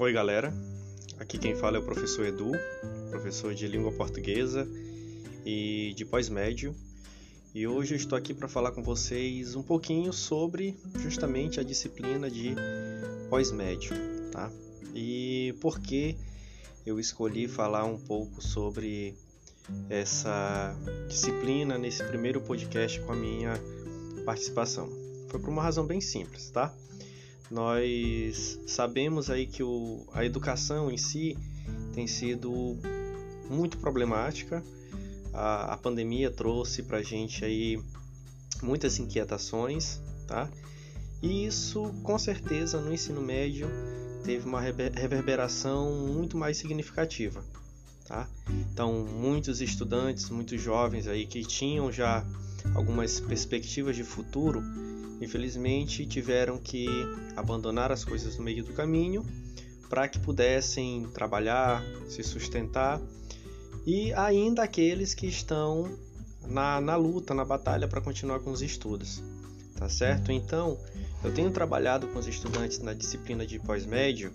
Oi, galera. Aqui quem fala é o professor Edu, professor de língua portuguesa e de pós-médio. E hoje eu estou aqui para falar com vocês um pouquinho sobre justamente a disciplina de pós-médio, tá? E por que eu escolhi falar um pouco sobre essa disciplina nesse primeiro podcast com a minha participação. Foi por uma razão bem simples, tá? Nós sabemos aí que o, a educação em si tem sido muito problemática. A, a pandemia trouxe para a gente aí muitas inquietações, tá? E isso, com certeza, no ensino médio teve uma reverberação muito mais significativa, tá? Então, muitos estudantes, muitos jovens aí que tinham já algumas perspectivas de futuro infelizmente tiveram que abandonar as coisas no meio do caminho para que pudessem trabalhar, se sustentar e ainda aqueles que estão na, na luta, na batalha para continuar com os estudos, tá certo? Então, eu tenho trabalhado com os estudantes na disciplina de pós-médio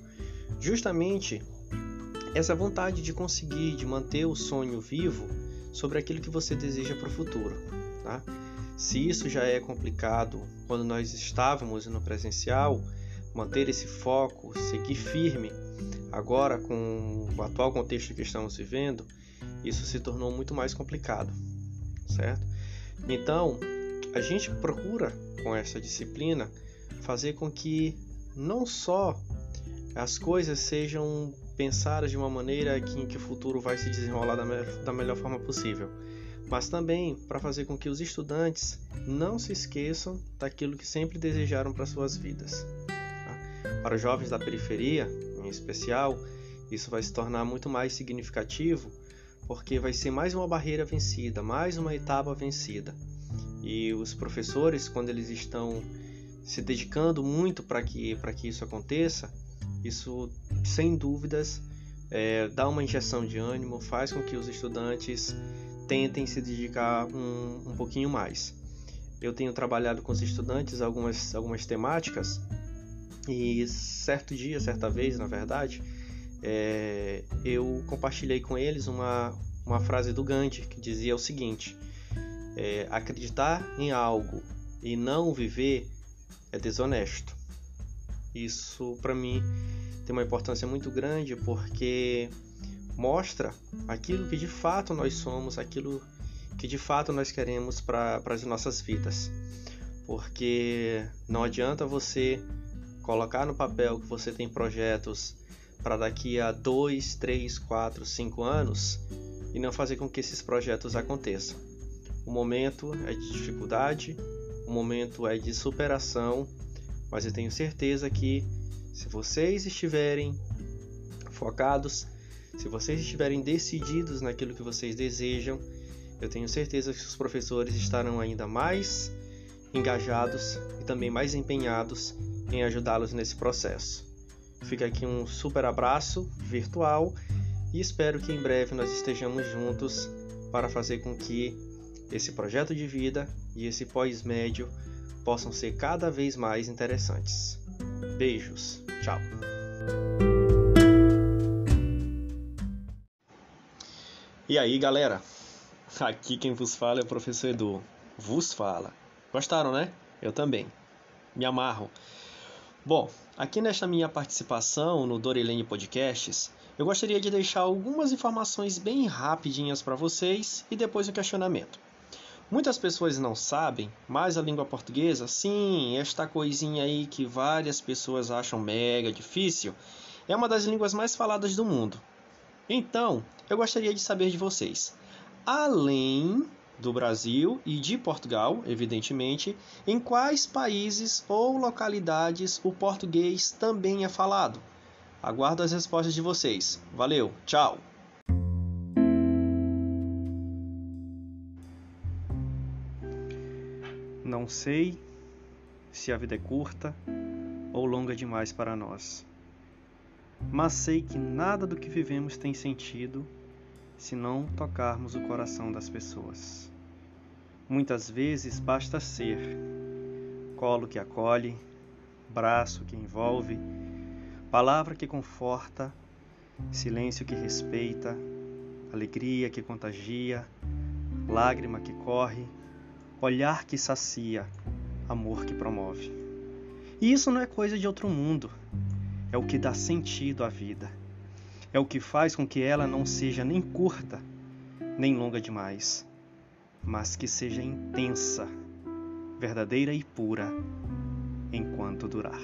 justamente essa vontade de conseguir, de manter o sonho vivo sobre aquilo que você deseja para o futuro, tá? Se isso já é complicado quando nós estávamos no presencial, manter esse foco, seguir firme, agora com o atual contexto que estamos vivendo, isso se tornou muito mais complicado, certo? Então, a gente procura com essa disciplina fazer com que não só as coisas sejam pensadas de uma maneira que, em que o futuro vai se desenrolar da, me da melhor forma possível, mas também para fazer com que os estudantes não se esqueçam daquilo que sempre desejaram para suas vidas. Tá? Para os jovens da periferia, em especial, isso vai se tornar muito mais significativo porque vai ser mais uma barreira vencida, mais uma etapa vencida. E os professores, quando eles estão se dedicando muito para que, que isso aconteça, isso sem dúvidas é, dá uma injeção de ânimo, faz com que os estudantes tentem se dedicar um, um pouquinho mais. Eu tenho trabalhado com os estudantes algumas, algumas temáticas e certo dia, certa vez, na verdade, é, eu compartilhei com eles uma, uma frase do Gandhi que dizia o seguinte: é, acreditar em algo e não viver é desonesto. Isso para mim tem uma importância muito grande porque mostra aquilo que de fato nós somos, aquilo que de fato nós queremos para as nossas vidas. Porque não adianta você colocar no papel que você tem projetos para daqui a 2, 3, 4, 5 anos e não fazer com que esses projetos aconteçam. O momento é de dificuldade, o momento é de superação, mas eu tenho certeza que se vocês estiverem focados, se vocês estiverem decididos naquilo que vocês desejam, eu tenho certeza que os professores estarão ainda mais engajados e também mais empenhados em ajudá-los nesse processo. Fica aqui um super abraço virtual e espero que em breve nós estejamos juntos para fazer com que esse projeto de vida e esse pós-médio possam ser cada vez mais interessantes. Beijos, tchau! E aí, galera? Aqui quem vos fala é o professor Edu. Vos fala. Gostaram, né? Eu também. Me amarro. Bom, aqui nesta minha participação no Dorelene Podcasts, eu gostaria de deixar algumas informações bem rapidinhas para vocês e depois o questionamento. Muitas pessoas não sabem, mas a língua portuguesa, sim, esta coisinha aí que várias pessoas acham mega difícil, é uma das línguas mais faladas do mundo. Então, eu gostaria de saber de vocês, além do Brasil e de Portugal, evidentemente, em quais países ou localidades o português também é falado? Aguardo as respostas de vocês. Valeu, tchau! Não sei se a vida é curta ou longa demais para nós mas sei que nada do que vivemos tem sentido se não tocarmos o coração das pessoas. Muitas vezes basta ser colo que acolhe, braço que envolve, palavra que conforta, silêncio que respeita, alegria que contagia, lágrima que corre, olhar que sacia, amor que promove. E isso não é coisa de outro mundo, é o que dá sentido à vida. É o que faz com que ela não seja nem curta, nem longa demais, mas que seja intensa, verdadeira e pura enquanto durar.